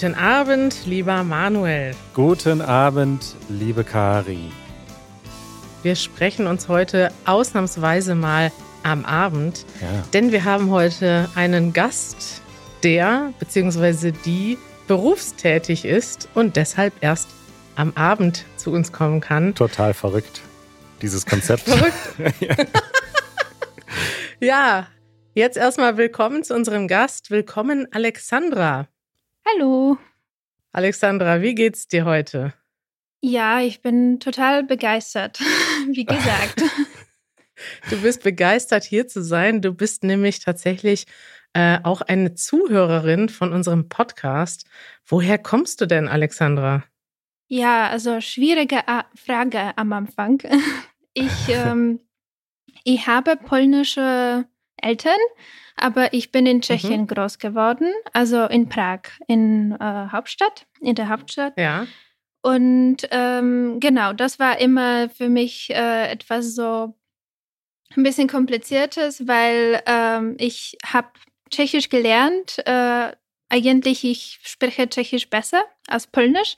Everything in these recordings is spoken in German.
Guten Abend, lieber Manuel. Guten Abend, liebe Kari. Wir sprechen uns heute ausnahmsweise mal am Abend, Ja. denn wir haben heute einen Gast, der bzw. die berufstätig ist und deshalb erst am Abend zu uns kommen kann. Total verrückt, dieses Konzept. Verrückt. Ja, jetzt erstmal willkommen zu unserem Gast. Willkommen, Alexandra. Hallo. Alexandra, wie geht's dir heute? Ja, ich bin total begeistert, wie gesagt. Du bist begeistert, hier zu sein. Du bist nämlich tatsächlich äh, auch eine Zuhörerin von unserem Podcast. Woher kommst du denn, Alexandra? Ja, also schwierige A Frage am Anfang. Ich, ähm, ich habe polnische Eltern, aber ich bin in Tschechien groß geworden, also in Prag, in äh, Hauptstadt, in der Hauptstadt. Ja. Und ähm, genau, das war immer für mich äh, etwas so ein bisschen kompliziertes, weil ähm, ich habe Tschechisch gelernt. Äh, eigentlich ich spreche Tschechisch besser als Polnisch,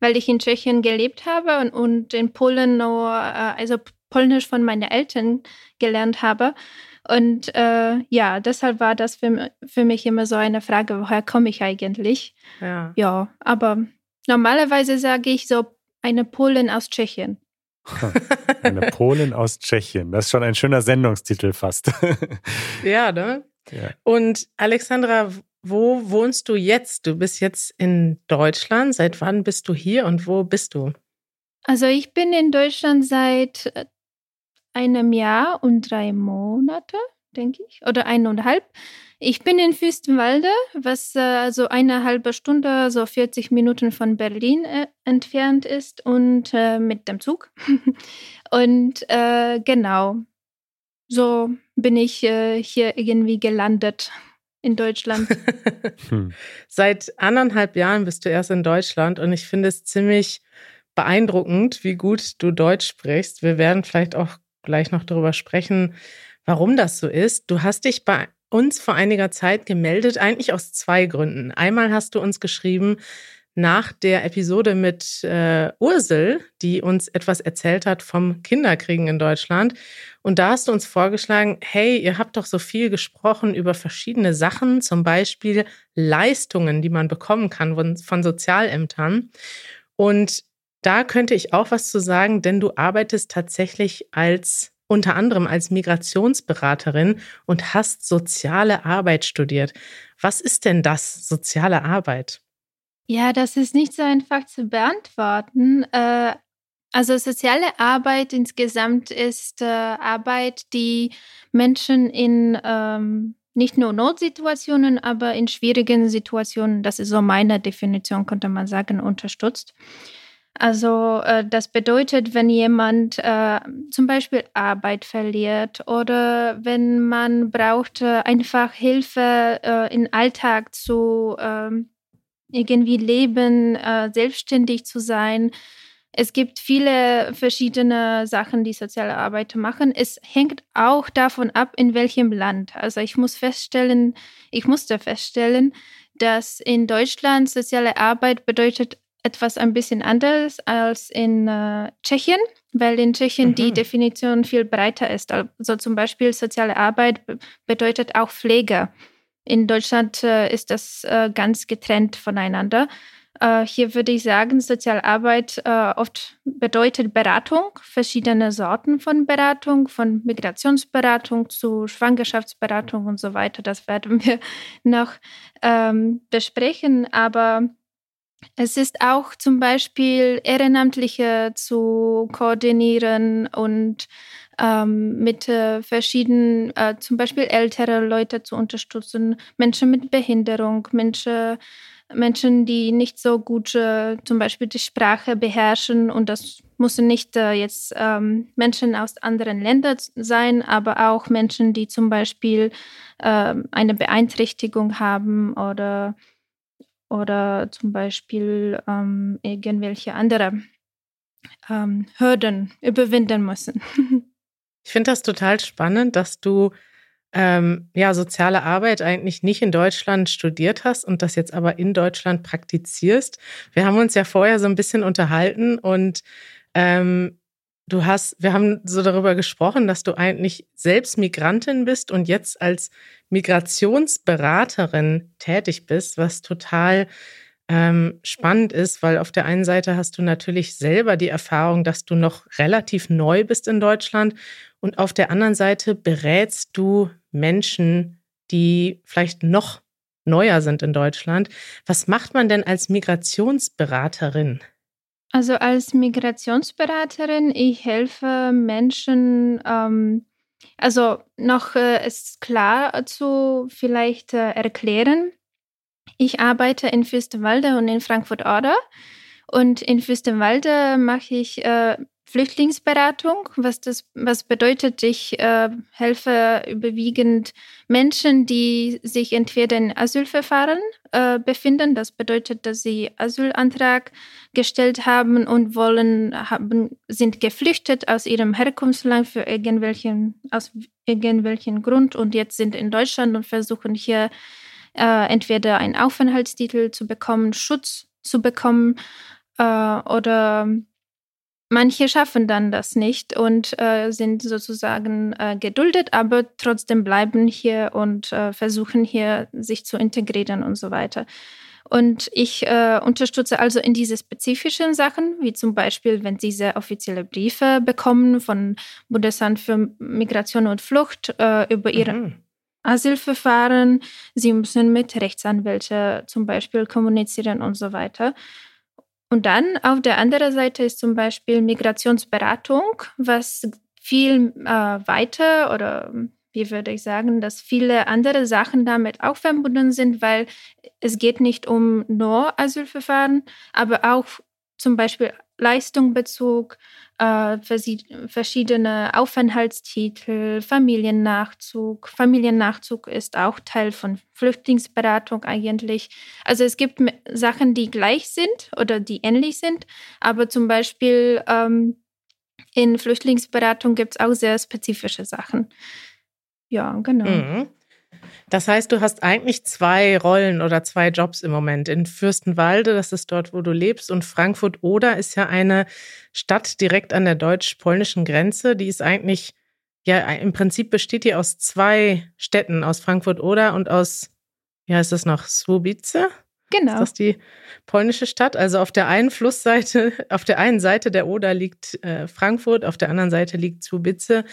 weil ich in Tschechien gelebt habe und, und in Polen nur, äh, also Polnisch von meinen Eltern gelernt habe. Und äh, ja, deshalb war das für, für mich immer so eine Frage, woher komme ich eigentlich? Ja. Ja, aber normalerweise sage ich so eine Polin aus Tschechien. Eine Polin aus Tschechien. Das ist schon ein schöner Sendungstitel fast. Ja, ne? Ja. Und Alexandra, wo wohnst du jetzt? Du bist jetzt in Deutschland. Seit wann bist du hier und wo bist du? Also ich bin in Deutschland seit äh, einem Jahr und drei Monate, denke ich, oder eineinhalb. Ich bin in Fürstenwalde, was äh, so eine halbe Stunde, so 40 Minuten von Berlin äh, entfernt ist und äh, mit dem Zug. und äh, genau, so bin ich äh, hier irgendwie gelandet in Deutschland. Hm. Seit anderthalb Jahren bist du erst in Deutschland und ich finde es ziemlich beeindruckend, wie gut du Deutsch sprichst. Wir werden vielleicht auch gleich noch darüber sprechen, warum das so ist. Du hast dich bei uns vor einiger Zeit gemeldet, eigentlich aus zwei Gründen. Einmal hast du uns geschrieben nach der Episode mit äh, Ursel, die uns etwas erzählt hat vom Kinderkriegen in Deutschland. Und da hast du uns vorgeschlagen, hey, ihr habt doch so viel gesprochen über verschiedene Sachen, zum Beispiel Leistungen, die man bekommen kann von, von Sozialämtern. Und da könnte ich auch was zu sagen, denn du arbeitest tatsächlich als unter anderem als Migrationsberaterin und hast soziale Arbeit studiert. Was ist denn das, soziale Arbeit? Ja, das ist nicht so einfach zu beantworten. Äh, also soziale Arbeit insgesamt ist äh, Arbeit, die Menschen in ähm, nicht nur Notsituationen, aber in schwierigen Situationen, das ist so meine Definition, könnte man sagen, unterstützt. Also äh, das bedeutet, wenn jemand äh, zum Beispiel Arbeit verliert oder wenn man braucht äh, einfach Hilfe äh, im Alltag zu ähm, irgendwie leben, äh, selbstständig zu sein. Es gibt viele verschiedene Sachen, die soziale Arbeit machen. Es hängt auch davon ab, in welchem Land. Also ich muss feststellen, ich musste feststellen, dass in Deutschland soziale Arbeit bedeutet etwas ein bisschen anderes als in äh, Tschechien, weil in Tschechien Mhm. die Definition viel breiter ist. Also zum Beispiel soziale Arbeit be- bedeutet auch Pflege. In Deutschland äh, ist das äh, ganz getrennt voneinander. Äh, hier würde ich sagen, Sozialarbeit äh, oft bedeutet Beratung, verschiedene Sorten von Beratung, von Migrationsberatung zu Schwangerschaftsberatung und so weiter. Das werden wir noch ähm, besprechen. Aber es ist auch zum Beispiel Ehrenamtliche zu koordinieren und ähm, mit äh, verschiedenen, äh, zum Beispiel ältere Leute zu unterstützen, Menschen mit Behinderung, Menschen, Menschen, die nicht so gut äh, zum Beispiel die Sprache beherrschen. Und das müssen nicht äh, jetzt ähm, Menschen aus anderen Ländern sein, aber auch Menschen, die zum Beispiel äh, eine Beeinträchtigung haben oder oder zum Beispiel ähm, irgendwelche andere ähm, Hürden überwinden müssen. Ich finde das total spannend, dass du ähm, ja soziale Arbeit eigentlich nicht in Deutschland studiert hast und das jetzt aber in Deutschland praktizierst. Wir haben uns ja vorher so ein bisschen unterhalten und ähm, du hast, wir haben so darüber gesprochen, dass du eigentlich selbst Migrantin bist und jetzt als Migrationsberaterin tätig bist, was total ähm, spannend ist, weil auf der einen Seite hast du natürlich selber die Erfahrung, dass du noch relativ neu bist in Deutschland und auf der anderen Seite berätst du Menschen, die vielleicht noch neuer sind in Deutschland. Was macht man denn als Migrationsberaterin? Also als Migrationsberaterin, ich helfe Menschen, ähm, also noch äh, ist klar zu vielleicht äh, erklären. Ich arbeite in Fürstenwalde und in Frankfurt-Oder. Und in Fürstenwalde mache ich äh, Flüchtlingsberatung, was das was bedeutet, ich äh, helfe überwiegend Menschen, die sich entweder in Asylverfahren äh, befinden. Das bedeutet, dass sie Asylantrag gestellt haben und wollen haben sind geflüchtet aus ihrem Herkunftsland für irgendwelchen aus irgendwelchen Grund und jetzt sind in Deutschland und versuchen hier äh, entweder einen Aufenthaltstitel zu bekommen, Schutz zu bekommen äh, oder Manche schaffen dann das nicht und äh, sind sozusagen äh, geduldet, aber trotzdem bleiben hier und äh, versuchen hier sich zu integrieren und so weiter. Und ich äh, unterstütze also in diese spezifischen Sachen, wie zum Beispiel, wenn Sie sehr offizielle Briefe bekommen von Bundesamt für Migration und Flucht äh, über ihre mhm. Asylverfahren. Sie müssen mit Rechtsanwälten zum Beispiel kommunizieren und so weiter. Und dann auf der anderen Seite ist zum Beispiel Migrationsberatung, was viel äh, weiter oder wie würde ich sagen, dass viele andere Sachen damit auch verbunden sind, weil es geht nicht um nur Asylverfahren, aber auch zum Beispiel Leistungsbezug, äh, verschiedene Aufenthaltstitel, Familiennachzug. Familiennachzug ist auch Teil von Flüchtlingsberatung eigentlich. Also es gibt Sachen, die gleich sind oder die ähnlich sind, aber zum Beispiel ähm, in Flüchtlingsberatung gibt es auch sehr spezifische Sachen. Ja, genau. Mhm. Das heißt, du hast eigentlich zwei Rollen oder zwei Jobs im Moment. In Fürstenwalde, das ist dort, wo du lebst, und Frankfurt-Oder ist ja eine Stadt direkt an der deutsch-polnischen Grenze. Die ist eigentlich, ja, im Prinzip besteht die aus zwei Städten, aus Frankfurt-Oder und aus, wie heißt das noch, Swobice? Genau. Ist das die polnische Stadt? Also auf der einen Flussseite, auf der einen Seite der Oder liegt äh, Frankfurt, auf der anderen Seite liegt Swobice.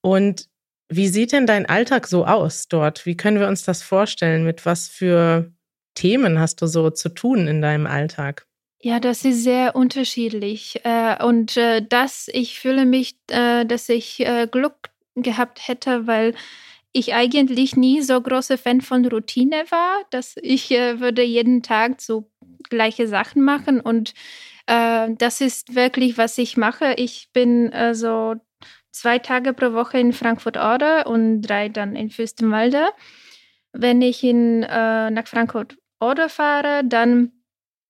Und wie sieht denn dein Alltag so aus dort? Wie können wir uns das vorstellen? Mit was für Themen hast du so zu tun in deinem Alltag? Ja, das ist sehr unterschiedlich. Äh, und äh, das, ich fühle mich, äh, dass ich Glück gehabt hätte, weil ich eigentlich nie so große Fan von Routine war, dass ich würde jeden Tag so gleiche Sachen machen und das ist wirklich, was ich mache. Ich bin so zwei Tage pro Woche in Frankfurt-Oder und drei dann in Fürstenwalde. Wenn ich in, äh, nach Frankfurt-Oder fahre, dann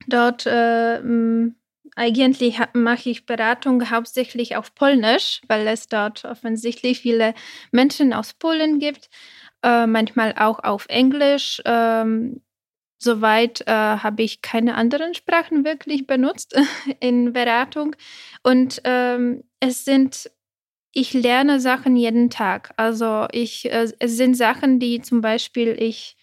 dort äh, eigentlich mache ich Beratung hauptsächlich auf Polnisch, weil es dort offensichtlich viele Menschen aus Polen gibt. Äh, manchmal auch auf Englisch. Ähm, Soweit äh, habe ich keine anderen Sprachen wirklich benutzt in Beratung. Und ähm, es sind ich lerne Sachen jeden Tag. Also ich, äh, es sind Sachen, die zum Beispiel ich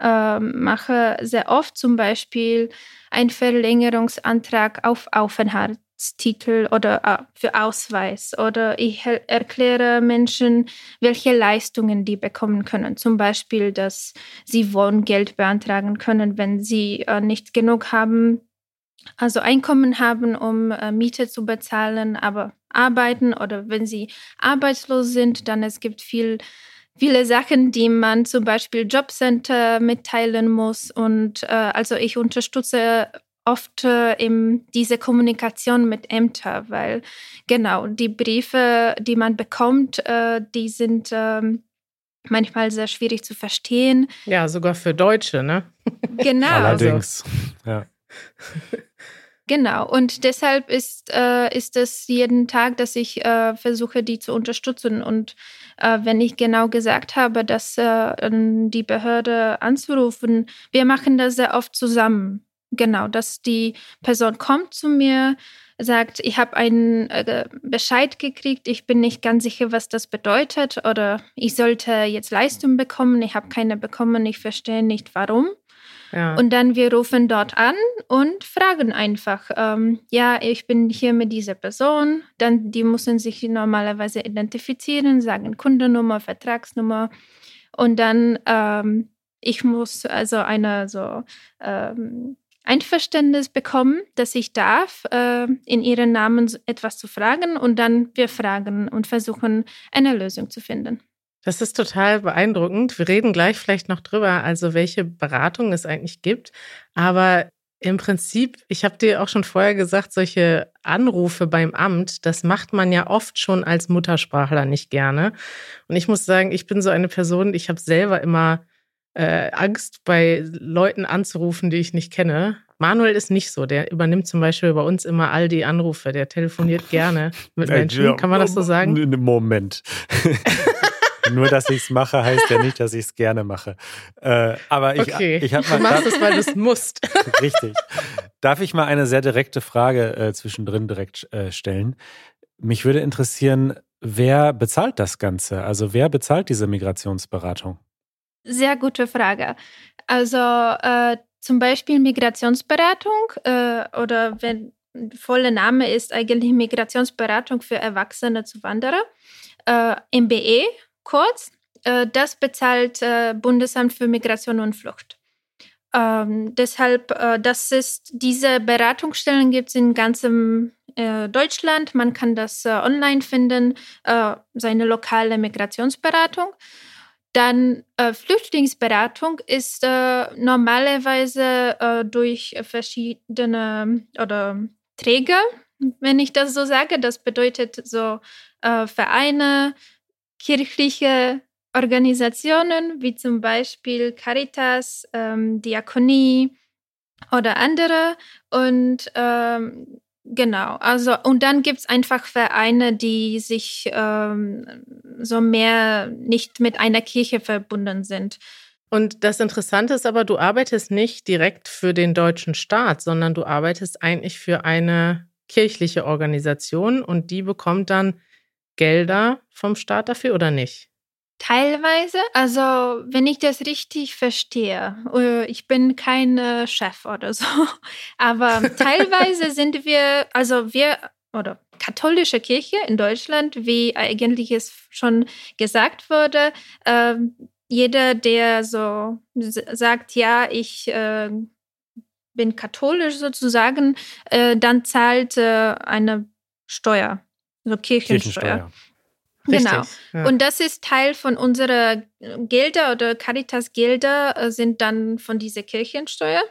äh, mache sehr oft, zum Beispiel ein Verlängerungsantrag auf Aufenthaltstitel oder äh, für Ausweis. Oder ich erkläre Menschen, welche Leistungen die bekommen können. Zum Beispiel, dass sie Wohngeld beantragen können, wenn sie äh, nicht genug haben also Einkommen haben, um äh, Miete zu bezahlen, aber arbeiten oder wenn sie arbeitslos sind, dann es gibt viel, viele Sachen, die man zum Beispiel Jobcenter mitteilen muss. Und äh, also ich unterstütze oft äh, eben diese Kommunikation mit Ämtern, weil genau die Briefe, die man bekommt, äh, die sind ähm, manchmal sehr schwierig zu verstehen. Ja, sogar für Deutsche, ne? Genau. Allerdings, ja. Genau, und deshalb ist, äh, ist es jeden Tag, dass ich äh, versuche, die zu unterstützen. Und äh, wenn ich genau gesagt habe, dass äh, die Behörde anzurufen, wir machen das sehr oft zusammen. Genau, dass die Person kommt zu mir, sagt, ich habe einen äh, Bescheid gekriegt, ich bin nicht ganz sicher, was das bedeutet oder ich sollte jetzt Leistung bekommen, ich habe keine bekommen, ich verstehe nicht warum. Und dann wir rufen dort an und fragen einfach, ähm, ja, ich bin hier mit dieser Person. Dann die müssen sich normalerweise identifizieren, sagen Kundennummer, Vertragsnummer. Und dann ähm, ich muss also eine so ähm, Einverständnis bekommen, dass ich darf, äh, in ihren Namen etwas zu fragen und dann wir fragen und versuchen, eine Lösung zu finden. Das ist total beeindruckend. Wir reden gleich vielleicht noch drüber, also welche Beratung es eigentlich gibt. Aber im Prinzip, ich habe dir auch schon vorher gesagt, solche Anrufe beim Amt, das macht man ja oft schon als Muttersprachler nicht gerne. Und ich muss sagen, ich bin so eine Person, ich habe selber immer äh, Angst, bei Leuten anzurufen, die ich nicht kenne. Manuel ist nicht so. Der übernimmt zum Beispiel bei uns immer all die Anrufe. Der telefoniert gerne mit Menschen. Kann man das so sagen? Moment. Nur, dass ich es mache, heißt ja nicht, dass ich es gerne mache. Äh, aber ich, okay. ich habe mal. Du machst es, weil du es musst. Richtig. Darf ich mal eine sehr direkte Frage äh, zwischendrin direkt äh, stellen? Mich würde interessieren, wer bezahlt das Ganze? Also wer bezahlt diese Migrationsberatung? Sehr gute Frage. Also äh, zum Beispiel Migrationsberatung äh, oder wenn voller Name ist eigentlich Migrationsberatung für Erwachsene Zuwanderer, äh, MBE kurz, äh, das bezahlt äh, Bundesamt für Migration und Flucht. Ähm, deshalb, äh, das ist, diese Beratungsstellen gibt es in ganzem äh, Deutschland. Man kann das äh, online finden, äh, seine lokale Migrationsberatung. Dann Flüchtlingsberatung ist normalerweise durch verschiedene oder Träger, wenn ich das so sage. Das bedeutet so Vereine, kirchliche Organisationen wie zum Beispiel Caritas, ähm, Diakonie oder andere. Und ähm, genau, also und dann gibt es einfach Vereine, die sich ähm, so mehr nicht mit einer Kirche verbunden sind. Und das Interessante ist aber, du arbeitest nicht direkt für den deutschen Staat, sondern du arbeitest eigentlich für eine kirchliche Organisation und die bekommt dann Gelder vom Staat dafür oder nicht? Teilweise, also wenn ich das richtig verstehe, äh, ich bin kein äh, Chef oder so, aber teilweise sind wir, also wir oder katholische Kirche in Deutschland, wie eigentlich es schon gesagt wurde, äh, jeder, der so sagt, ja, ich äh, bin katholisch sozusagen, äh, dann zahlt eine Steuer so Kirchensteuer. Kirchensteuer. Genau. Ja. Und das ist Teil von unserer Gelder oder Caritas-Gelder äh, sind dann von dieser Kirchensteuer.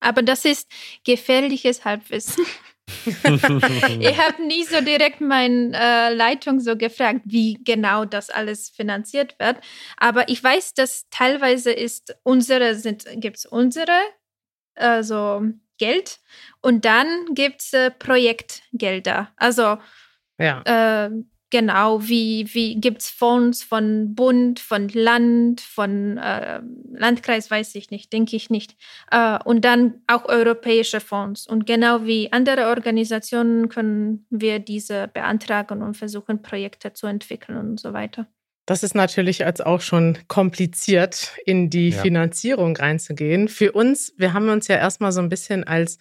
Aber das ist gefährliches Halbwissen. ich habe nie so direkt meine äh, Leitung so gefragt, wie genau das alles finanziert wird. Aber ich weiß, dass teilweise ist unsere, gibt es unsere, also Geld und dann gibt es äh, Projektgelder. Also ja. Äh, genau, wie, wie gibt es Fonds von Bund, von Land, von äh, Landkreis, weiß ich nicht, denke ich nicht. Äh, und dann auch europäische Fonds. Und genau wie andere Organisationen können wir diese beantragen und versuchen, Projekte zu entwickeln und so weiter. Das ist natürlich als auch schon kompliziert, in die ja. Finanzierung reinzugehen. Für uns, wir haben uns ja erstmal so ein bisschen als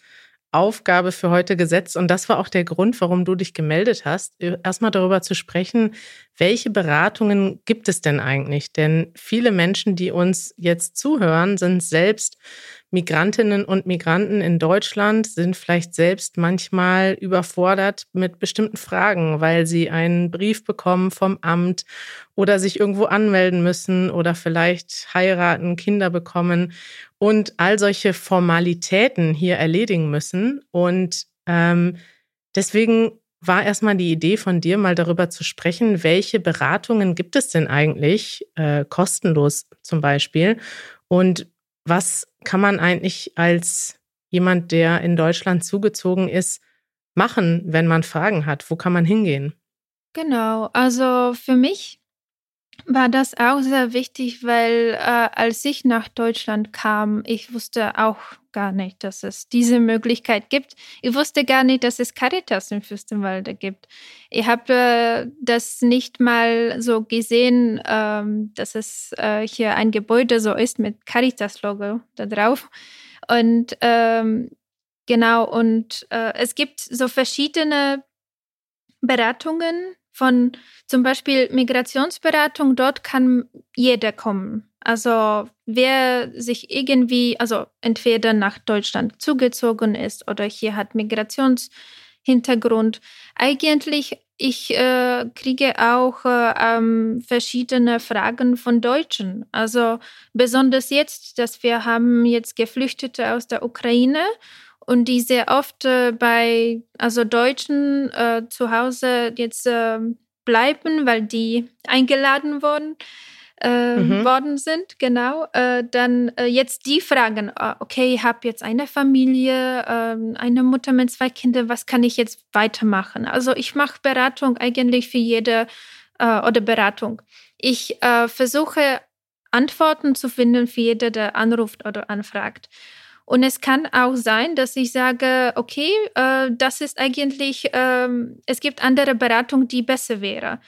Aufgabe für heute gesetzt. Und das war auch der Grund, warum du dich gemeldet hast, erstmal darüber zu sprechen, welche Beratungen gibt es denn eigentlich? Denn viele Menschen, die uns jetzt zuhören, sind selbst Migrantinnen und Migranten in Deutschland, sind vielleicht selbst manchmal überfordert mit bestimmten Fragen, weil sie einen Brief bekommen vom Amt oder sich irgendwo anmelden müssen oder vielleicht heiraten, Kinder bekommen und all solche Formalitäten hier erledigen müssen. Und ähm, deswegen war erstmal die Idee von dir, mal darüber zu sprechen, welche Beratungen gibt es denn eigentlich, äh, kostenlos zum Beispiel, und was kann man eigentlich als jemand, der in Deutschland zugezogen ist, machen, wenn man Fragen hat? Wo kann man hingehen? Genau, also für mich war das auch sehr wichtig, weil äh, als ich nach Deutschland kam, ich wusste auch gar nicht, dass es diese Möglichkeit gibt. Ich wusste gar nicht, dass es Caritas in Fürstenwalde gibt. Ich habe äh, das nicht mal so gesehen, ähm, dass es äh, hier ein Gebäude so ist mit Caritas-Logo da drauf. Und ähm, genau, und äh, es gibt so verschiedene Beratungen von zum Beispiel Migrationsberatung, dort kann jeder kommen. Also wer sich irgendwie, also entweder nach Deutschland zugezogen ist oder hier hat Migrationshintergrund. Eigentlich, ich äh, kriege auch äh, ähm, verschiedene Fragen von Deutschen. Also besonders jetzt, dass wir haben jetzt Geflüchtete aus der Ukraine und die sehr oft äh, bei also Deutschen äh, zu Hause jetzt äh, bleiben, weil die eingeladen wurden. Äh, mhm. worden sind, genau, äh, dann äh, jetzt die fragen, ah, okay, ich habe jetzt eine Familie, ähm, eine Mutter mit zwei Kindern, was kann ich jetzt weitermachen? Also ich mache Beratung eigentlich für jede äh, oder Beratung. Ich versuche Antworten zu finden für jede, der anruft oder anfragt. Und es kann auch sein, dass ich sage, okay, äh, das ist eigentlich, äh, es gibt andere Beratung, die besser wäre.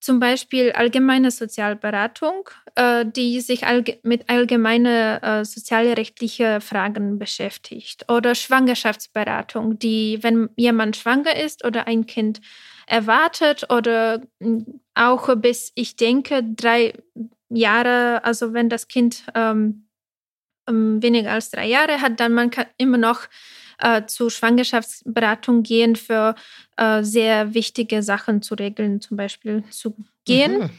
Zum Beispiel allgemeine Sozialberatung, äh, die sich allge mit allgemeinen äh, sozialrechtlichen Fragen beschäftigt. Oder Schwangerschaftsberatung, die, wenn jemand schwanger ist oder ein Kind erwartet oder hm, auch bis, ich denke, drei Jahre, also wenn das Kind ähm, weniger als drei Jahre hat, dann man kann immer noch äh, zur Schwangerschaftsberatung gehen für äh, sehr wichtige Sachen zu regeln, zum Beispiel zu gehen. Mhm.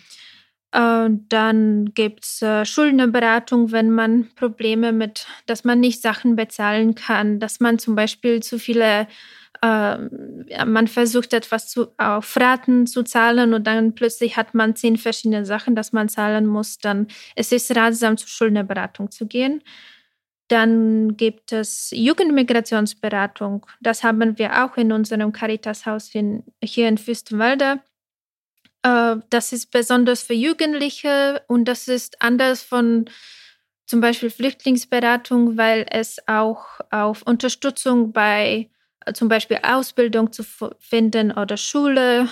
Äh, dann gibt es äh, Schuldenberatung, wenn man Probleme mit, dass man nicht Sachen bezahlen kann, dass man zum Beispiel zu viele äh, man versucht etwas zu, auf Raten zu zahlen und dann plötzlich hat man zehn verschiedene Sachen, dass man zahlen muss, dann es ist ratsam, zur Schuldnerberatung zu gehen. Dann gibt es Jugendmigrationsberatung. Das haben wir auch in unserem Caritas-Haus hier in Fürstenwalde. Äh, das ist besonders für Jugendliche und das ist anders von zum Beispiel Flüchtlingsberatung, weil es auch auf Unterstützung bei zum Beispiel Ausbildung zu finden oder Schule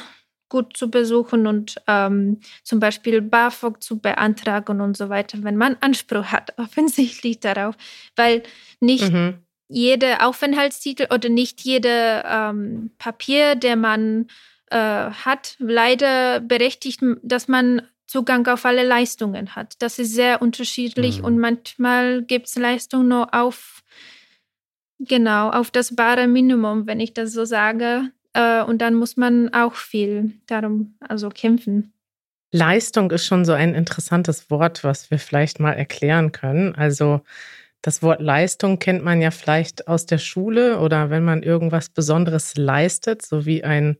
gut zu besuchen und ähm, zum Beispiel BAföG zu beantragen und so weiter, wenn man Anspruch hat, offensichtlich darauf, weil nicht mhm. jede Aufenthaltstitel oder nicht jede ähm, Papier, der man äh, hat, leider berechtigt, dass man Zugang auf alle Leistungen hat. Das ist sehr unterschiedlich mhm. und manchmal gibt es Leistungen nur auf Genau, auf das bare Minimum, wenn ich das so sage. Äh, und dann muss man auch viel darum also kämpfen. Leistung ist schon so ein interessantes Wort, was wir vielleicht mal erklären können. Also das Wort Leistung kennt man ja vielleicht aus der Schule oder wenn man irgendwas Besonderes leistet, so wie ein,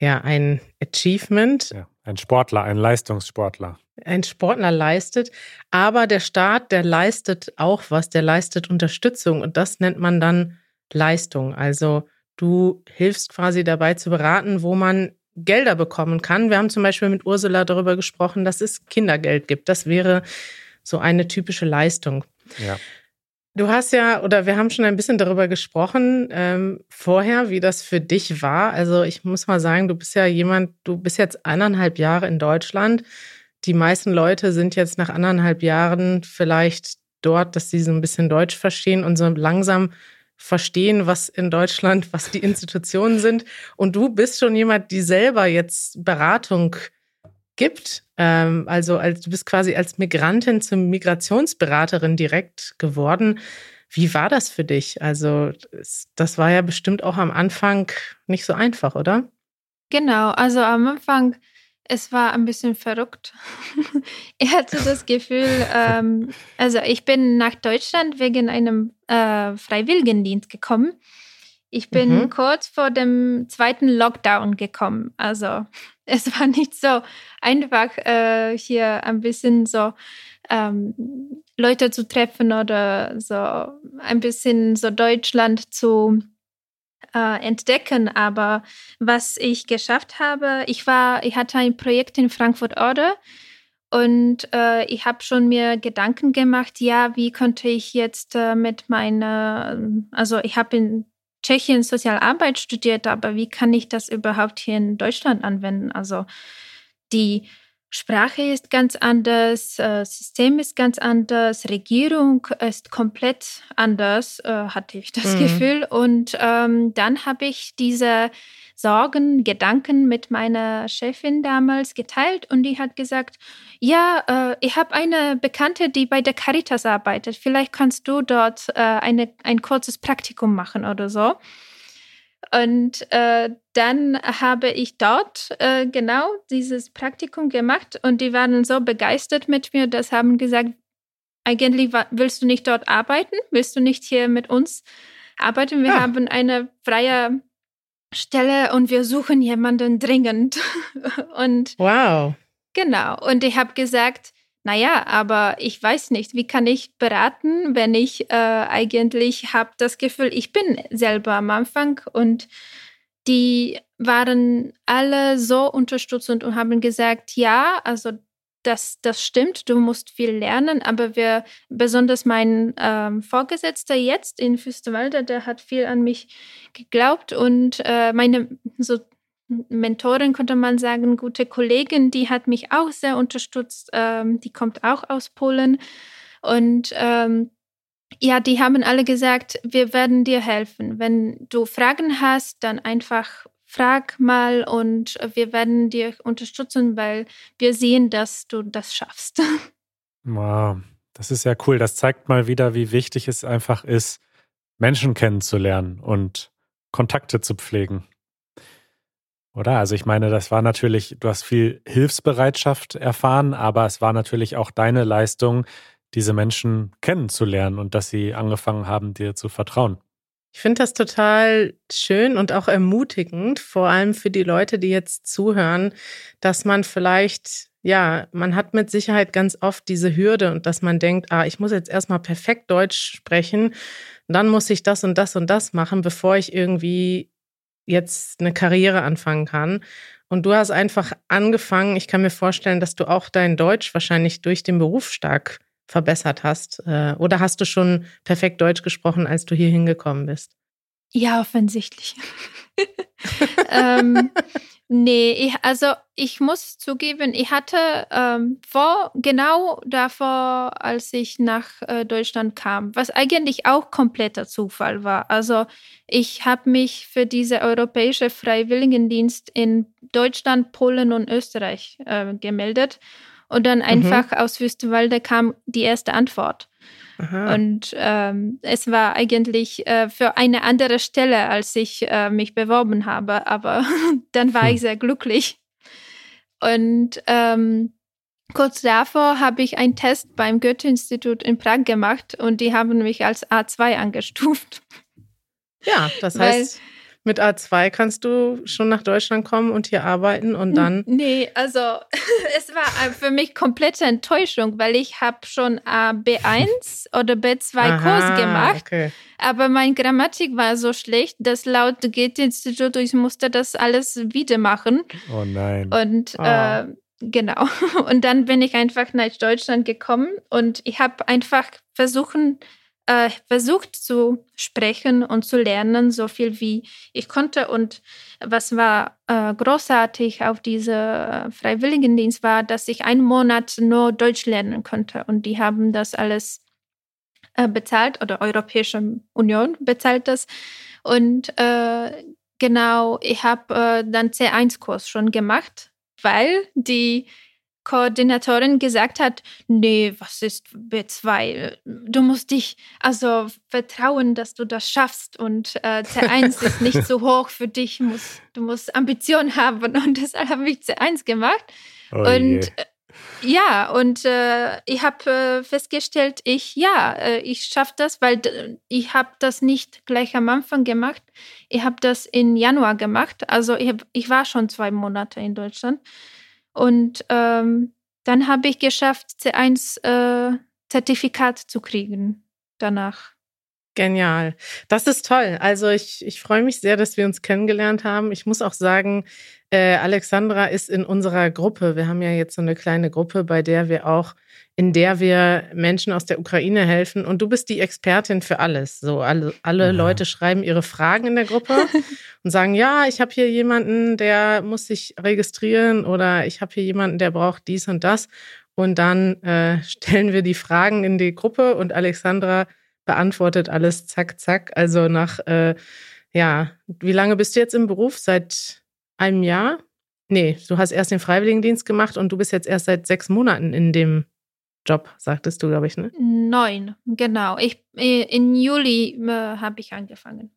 ja, ein Achievement. Ja, ein Sportler, ein Leistungssportler ein Sportler leistet. Aber der Staat, der leistet auch was, der leistet Unterstützung und das nennt man dann Leistung. Also du hilfst quasi dabei zu beraten, wo man Gelder bekommen kann. Wir haben zum Beispiel mit Ursula darüber gesprochen, dass es Kindergeld gibt. Das wäre so eine typische Leistung. Ja. Du hast ja, oder wir haben schon ein bisschen darüber gesprochen ähm, vorher, wie das für dich war. Also ich muss mal sagen, du bist ja jemand, du bist jetzt eineinhalb Jahre in Deutschland die meisten Leute sind jetzt nach anderthalb Jahren vielleicht dort, dass sie so ein bisschen Deutsch verstehen und so langsam verstehen, was in Deutschland, was die Institutionen sind. Und du bist schon jemand, die selber jetzt Beratung gibt. Ähm, also als, du bist quasi als Migrantin zum Migrationsberaterin direkt geworden. Wie war das für dich? Also das war ja bestimmt auch am Anfang nicht so einfach, oder? Genau, also am Anfang es war ein bisschen verrückt. ich hatte das Gefühl, ähm, also ich bin nach Deutschland wegen einem äh, Freiwilligendienst gekommen. Ich bin mhm. kurz vor dem zweiten Lockdown gekommen. Also es war nicht so einfach, äh, hier ein bisschen so ähm, Leute zu treffen oder so ein bisschen so Deutschland zu äh, entdecken. Aber was ich geschafft habe, ich war, ich hatte ein Projekt in Frankfurt Oder Und äh, ich habe schon mir Gedanken gemacht, ja, wie könnte ich jetzt äh, mit meiner, also ich habe in Tschechien Sozialarbeit studiert, aber wie kann ich das überhaupt hier in Deutschland anwenden? Also die Sprache ist ganz anders, äh, System ist ganz anders, Regierung ist komplett anders, äh, hatte ich das mhm. Gefühl. Und ähm, dann habe ich diese Sorgen, Gedanken mit meiner Chefin damals geteilt und die hat gesagt, ja, äh, ich habe eine Bekannte, die bei der Caritas arbeitet. Vielleicht kannst du dort äh, eine, ein kurzes Praktikum machen oder so. Und äh, dann habe ich dort äh, genau dieses Praktikum gemacht und die waren so begeistert mit mir, dass haben gesagt, eigentlich willst du nicht dort arbeiten, willst du nicht hier mit uns arbeiten? Wir ja. haben eine freie Stelle und wir suchen jemanden dringend. und wow. Genau. Und ich habe gesagt, naja, aber ich weiß nicht, wie kann ich beraten, wenn ich äh, eigentlich habe das Gefühl, ich bin selber am Anfang und die waren alle so unterstützend und haben gesagt, ja, also das, das stimmt, du musst viel lernen, aber wir, besonders mein ähm, Vorgesetzter jetzt in Fürstenwalde, der hat viel an mich geglaubt und äh, meine so Mentorin, könnte man sagen, gute Kollegin, die hat mich auch sehr unterstützt, ähm, die kommt auch aus Polen und ähm, ja, die haben alle gesagt, wir werden dir helfen. Wenn du Fragen hast, dann einfach frag mal und wir werden dir unterstützen, weil wir sehen, dass du das schaffst. Wow, das ist ja cool. Das zeigt mal wieder, wie wichtig es einfach ist, Menschen kennenzulernen und Kontakte zu pflegen. Oder? Also ich meine, das war natürlich, du hast viel Hilfsbereitschaft erfahren, aber es war natürlich auch deine Leistung, diese Menschen kennenzulernen und dass sie angefangen haben, dir zu vertrauen. Ich finde das total schön und auch ermutigend, vor allem für die Leute, die jetzt zuhören, dass man vielleicht, ja, man hat mit Sicherheit ganz oft diese Hürde und dass man denkt, ah, ich muss jetzt erstmal perfekt Deutsch sprechen, dann muss ich das und das und das machen, bevor ich irgendwie jetzt eine Karriere anfangen kann. Und du hast einfach angefangen, ich kann mir vorstellen, dass du auch dein Deutsch wahrscheinlich durch den Beruf stark verbessert hast? Äh, oder hast du schon perfekt Deutsch gesprochen, als du hier hingekommen bist? Ja, offensichtlich. ähm, nee, ich, also ich muss zugeben, ich hatte ähm, vor, genau davor, als ich nach äh, Deutschland kam, was eigentlich auch kompletter Zufall war. Also ich habe mich für diese europäische Freiwilligendienst in Deutschland, Polen und Österreich äh, gemeldet und dann mhm. einfach mhm. aus Wüstenwalde kam die erste Antwort. Aha. Und ähm, es war eigentlich äh, für eine andere Stelle, als ich äh, mich beworben habe, aber dann war hm. ich sehr glücklich. Und ähm, kurz davor habe ich einen Test beim Goethe-Institut in Prag gemacht und die haben mich als A2 angestuft. Ja, das heißt, mit A2 kannst du schon nach Deutschland kommen und hier arbeiten und dann. Nee, also es war für mich komplette Enttäuschung, weil ich habe schon B1 oder B2 Aha, Kurs gemacht. Okay. Aber meine Grammatik war so schlecht, dass laut Goethe-Institut ich musste das alles wieder machen. Oh nein. Und oh. Äh, genau. Und dann bin ich einfach nach Deutschland gekommen und ich habe einfach versuchen, äh, versucht zu sprechen und zu lernen, so viel wie ich konnte. Und was war äh, großartig auf diese Freiwilligendienst war, dass ich einen Monat nur Deutsch lernen konnte. Und die haben das alles äh, bezahlt oder Europäische Union bezahlt das. Und äh, genau, ich habe äh, dann C1-Kurs schon gemacht, weil die Koordinatorin gesagt hat, nee, was ist B2? Du musst dich also vertrauen, dass du das schaffst und äh, C1 ist nicht so hoch für dich, musst, du musst Ambition haben und deshalb habe ich C1 gemacht. Oh und. Äh, ja, und äh, ich habe äh, festgestellt, ich ja, äh, ich schaffe das, weil ich habe das nicht gleich am Anfang gemacht. Ich habe das im Januar gemacht. Also ich, hab, ich war schon zwei Monate in Deutschland. Und ähm, dann habe ich geschafft, C1-Zertifikat äh, zu kriegen danach. Genial. Das ist toll. Also ich, ich freue mich sehr, dass wir uns kennengelernt haben. Ich muss auch sagen, äh, Alexandra ist in unserer Gruppe. Wir haben ja jetzt so eine kleine Gruppe, bei der wir auch, in der wir Menschen aus der Ukraine helfen. Und du bist die Expertin für alles. So alle, alle ja. Leute schreiben ihre Fragen in der Gruppe und sagen, ja, ich habe hier jemanden, der muss sich registrieren oder ich habe hier jemanden, der braucht dies und das. Und dann äh, stellen wir die Fragen in die Gruppe und Alexandra beantwortet alles zack, zack. Also nach, äh, ja, wie lange bist du jetzt im Beruf? Seit einem Jahr? Nee, du hast erst den Freiwilligendienst gemacht und du bist jetzt erst seit sechs Monaten in dem Job, sagtest du, glaube ich, ne? Neun, genau. Ich, äh, in Juli äh, habe ich angefangen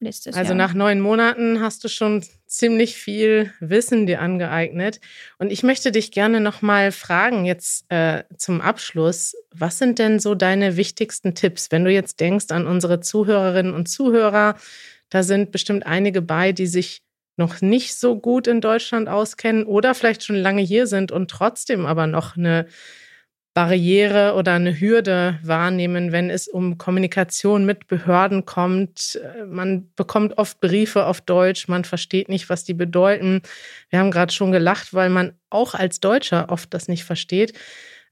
nächstes also Jahr. nach neun Monaten hast du schon ziemlich viel Wissen dir angeeignet. Und ich möchte dich gerne nochmal fragen, jetzt äh, zum Abschluss, was sind denn so deine wichtigsten Tipps, wenn du jetzt denkst an unsere Zuhörerinnen und Zuhörer? Da sind bestimmt einige bei, die sich noch nicht so gut in Deutschland auskennen oder vielleicht schon lange hier sind und trotzdem aber noch eine Barriere oder eine Hürde wahrnehmen, wenn es um Kommunikation mit Behörden kommt. Man bekommt oft Briefe auf Deutsch, man versteht nicht, was die bedeuten. Wir haben gerade schon gelacht, weil man auch als Deutscher oft das nicht versteht.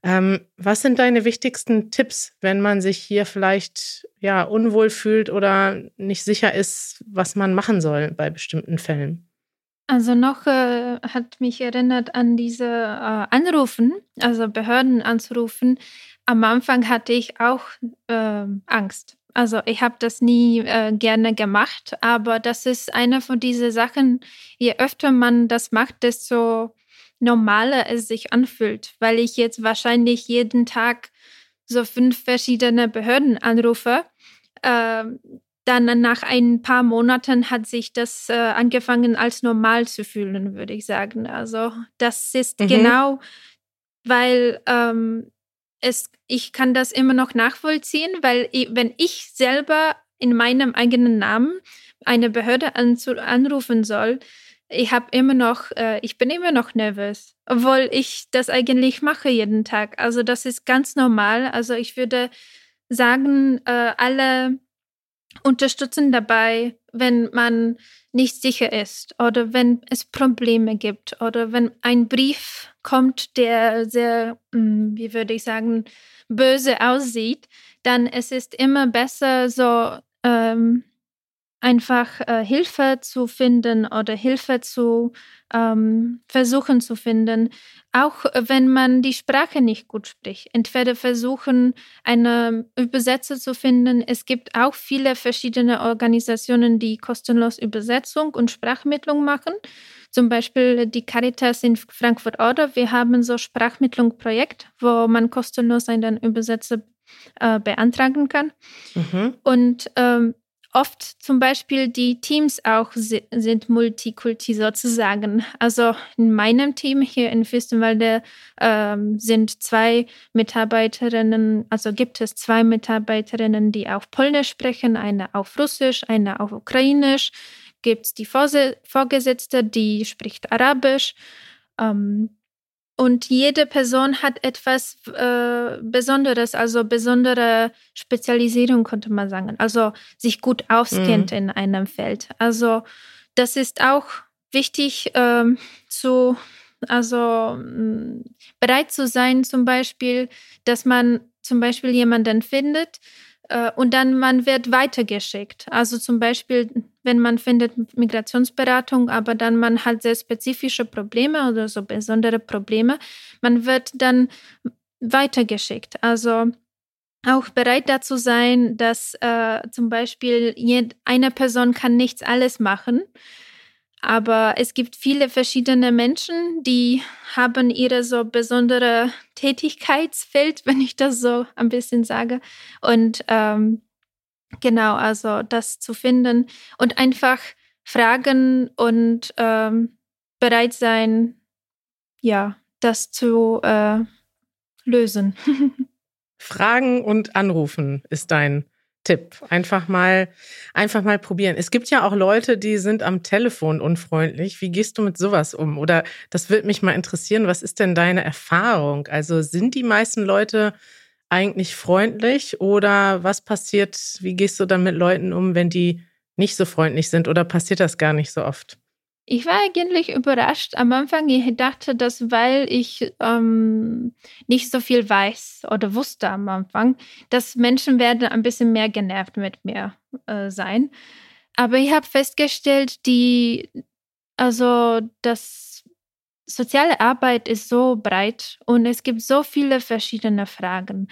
Ähm, was sind deine wichtigsten Tipps, wenn man sich hier vielleicht ja unwohl fühlt oder nicht sicher ist, was man machen soll bei bestimmten Fällen? Also noch äh, hat mich erinnert an diese äh, Anrufen, also Behörden anzurufen. Am Anfang hatte ich auch äh, Angst. Also ich habe das nie äh, gerne gemacht, aber das ist eine von diesen Sachen, je öfter man das macht, desto normaler es sich anfühlt, weil ich jetzt wahrscheinlich jeden Tag so fünf verschiedene Behörden anrufe. Dann nach ein paar Monaten hat sich das äh, angefangen als normal zu fühlen, würde ich sagen. Also das ist mhm. genau, weil ähm, es, ich kann das immer noch nachvollziehen, weil ich, wenn ich selber in meinem eigenen Namen eine Behörde anzu, anrufen soll, ich habe immer noch, äh, ich bin immer noch nervös, obwohl ich das eigentlich mache jeden Tag. Also das ist ganz normal. Also ich würde sagen, äh, alle unterstützen dabei, wenn man nicht sicher ist oder wenn es Probleme gibt oder wenn ein Brief kommt, der sehr, hm, wie würde ich sagen, böse aussieht, dann es ist immer besser, so ähm, einfach äh, Hilfe zu finden oder Hilfe zu ähm, versuchen zu finden, auch wenn man die Sprache nicht gut spricht. Entweder versuchen, eine Übersetzer zu finden. Es gibt auch viele verschiedene Organisationen, die kostenlos Übersetzung und Sprachmittlung machen. Zum Beispiel die Caritas in Frankfurt-Oder. Wir haben so Sprachmittlung-Projekt, wo man kostenlos einen Übersetzer äh, beantragen kann. Mhm. Und ähm, oft zum Beispiel die Teams auch sind Multikulti sozusagen. Also in meinem Team hier in Fürstenwalde ähm, sind zwei Mitarbeiterinnen, also gibt es zwei Mitarbeiterinnen, die auf Polnisch sprechen, eine auf Russisch, eine auf Ukrainisch. Gibt es die Vorgesetzte, die spricht Arabisch. Ähm, und jede Person hat etwas äh, Besonderes, also besondere Spezialisierung, könnte man sagen. Also sich gut auskennt mhm. in einem Feld. Also das ist auch wichtig ähm, zu, also mh, bereit zu sein, zum Beispiel, dass man zum Beispiel jemanden findet, und dann man wird weitergeschickt. Also zum Beispiel, wenn man findet Migrationsberatung, aber dann man hat sehr spezifische Probleme oder so besondere Probleme, man wird dann weitergeschickt. Also auch bereit dazu sein, dass äh, zum Beispiel eine Person kann nichts alles machen aber es gibt viele verschiedene Menschen, die haben ihre so besondere Tätigkeitsfeld, wenn ich das so ein bisschen sage. Und ähm, genau, also das zu finden und einfach fragen und ähm, bereit sein, ja, das zu äh, lösen. Fragen und anrufen ist dein Tipp. Einfach mal, einfach mal probieren. Es gibt ja auch Leute, die sind am Telefon unfreundlich. Wie gehst du mit sowas um? Oder das würde mich mal interessieren. Was ist denn deine Erfahrung? Also sind die meisten Leute eigentlich freundlich oder was passiert, wie gehst du dann mit Leuten um, wenn die nicht so freundlich sind oder passiert das gar nicht so oft? Ich war eigentlich überrascht am Anfang. Ich dachte, dass weil ich ähm, nicht so viel weiß oder wusste am Anfang, dass Menschen werden ein bisschen mehr genervt mit mir äh, sein. Aber ich habe festgestellt, die, also das soziale Arbeit ist so breit und es gibt so viele verschiedene Fragen.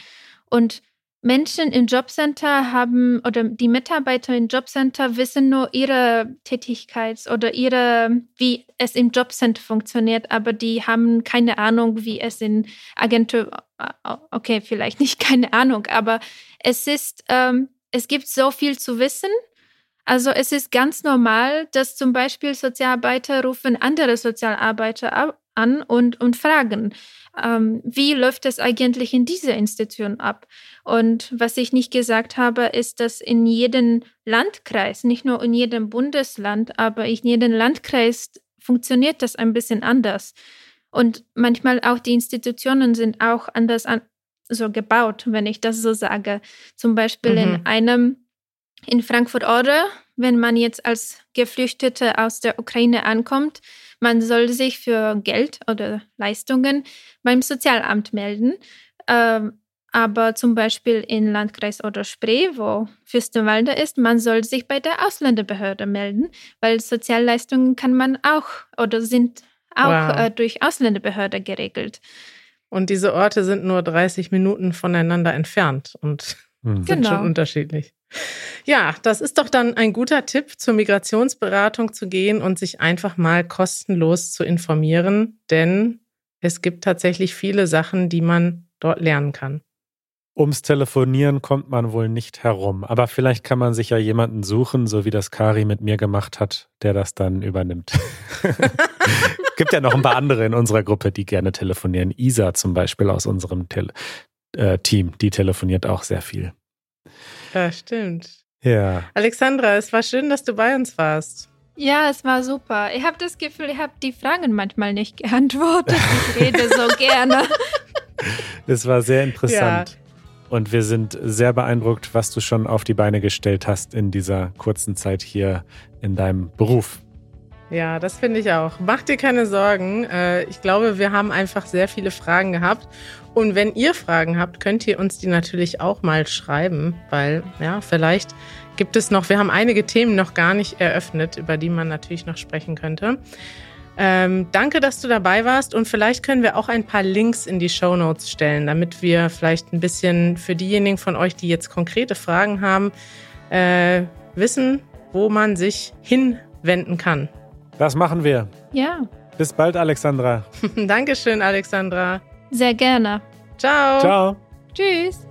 Und Menschen im Jobcenter haben oder die Mitarbeiter im Jobcenter wissen nur ihre Tätigkeit oder ihre, wie es im Jobcenter funktioniert, aber die haben keine Ahnung, wie es in Agentur, okay, vielleicht nicht keine Ahnung, aber es ist, ähm, es gibt so viel zu wissen. Also es ist ganz normal, dass zum Beispiel Sozialarbeiter rufen andere Sozialarbeiter an und, und fragen, ähm, wie läuft es eigentlich in dieser Institution ab? Und was ich nicht gesagt habe, ist, dass in jedem Landkreis, nicht nur in jedem Bundesland, aber in jedem Landkreis funktioniert das ein bisschen anders. Und manchmal auch die Institutionen sind auch anders an, so gebaut, wenn ich das so sage. Zum Beispiel mhm. in einem in Frankfurt-Oder, wenn man jetzt als Geflüchtete aus der Ukraine ankommt, man soll sich für Geld oder Leistungen beim Sozialamt melden. Ähm, aber zum Beispiel in Landkreis oder Spree, wo Fürstenwalde ist, man soll sich bei der Ausländerbehörde melden, weil Sozialleistungen kann man auch oder sind auch wow. äh, durch Ausländerbehörde geregelt. Und diese Orte sind nur 30 Minuten voneinander entfernt und mhm. sind genau. schon unterschiedlich. Ja, das ist doch dann ein guter Tipp, zur Migrationsberatung zu gehen und sich einfach mal kostenlos zu informieren, denn es gibt tatsächlich viele Sachen, die man dort lernen kann. Ums Telefonieren kommt man wohl nicht herum, aber vielleicht kann man sich ja jemanden suchen, so wie das Kari mit mir gemacht hat, der das dann übernimmt. Gibt ja noch ein paar andere in unserer Gruppe, die gerne telefonieren. Isa zum Beispiel aus unserem Te äh, Team, die telefoniert auch sehr viel. Ja, stimmt. Ja. Alexandra, es war schön, dass du bei uns warst. Ja, es war super. Ich habe das Gefühl, ich habe die Fragen manchmal nicht geantwortet. Ich rede so gerne. Es war sehr interessant. Ja. Und wir sind sehr beeindruckt, was du schon auf die Beine gestellt hast in dieser kurzen Zeit hier in deinem Beruf. Ja, das finde ich auch. Mach dir keine Sorgen. Äh, ich glaube, wir haben einfach sehr viele Fragen gehabt. Und wenn ihr Fragen habt, könnt ihr uns die natürlich auch mal schreiben, weil ja, vielleicht gibt es noch, wir haben einige Themen noch gar nicht eröffnet, über die man natürlich noch sprechen könnte. Ähm, danke, dass du dabei warst und vielleicht können wir auch ein paar Links in die Show Notes stellen, damit wir vielleicht ein bisschen für diejenigen von euch, die jetzt konkrete Fragen haben, äh, wissen, wo man sich hinwenden kann. Das machen wir. Ja. Bis bald, Alexandra. Dankeschön, Alexandra. Sehr gerne. Ciao. Ciao. Tschüss.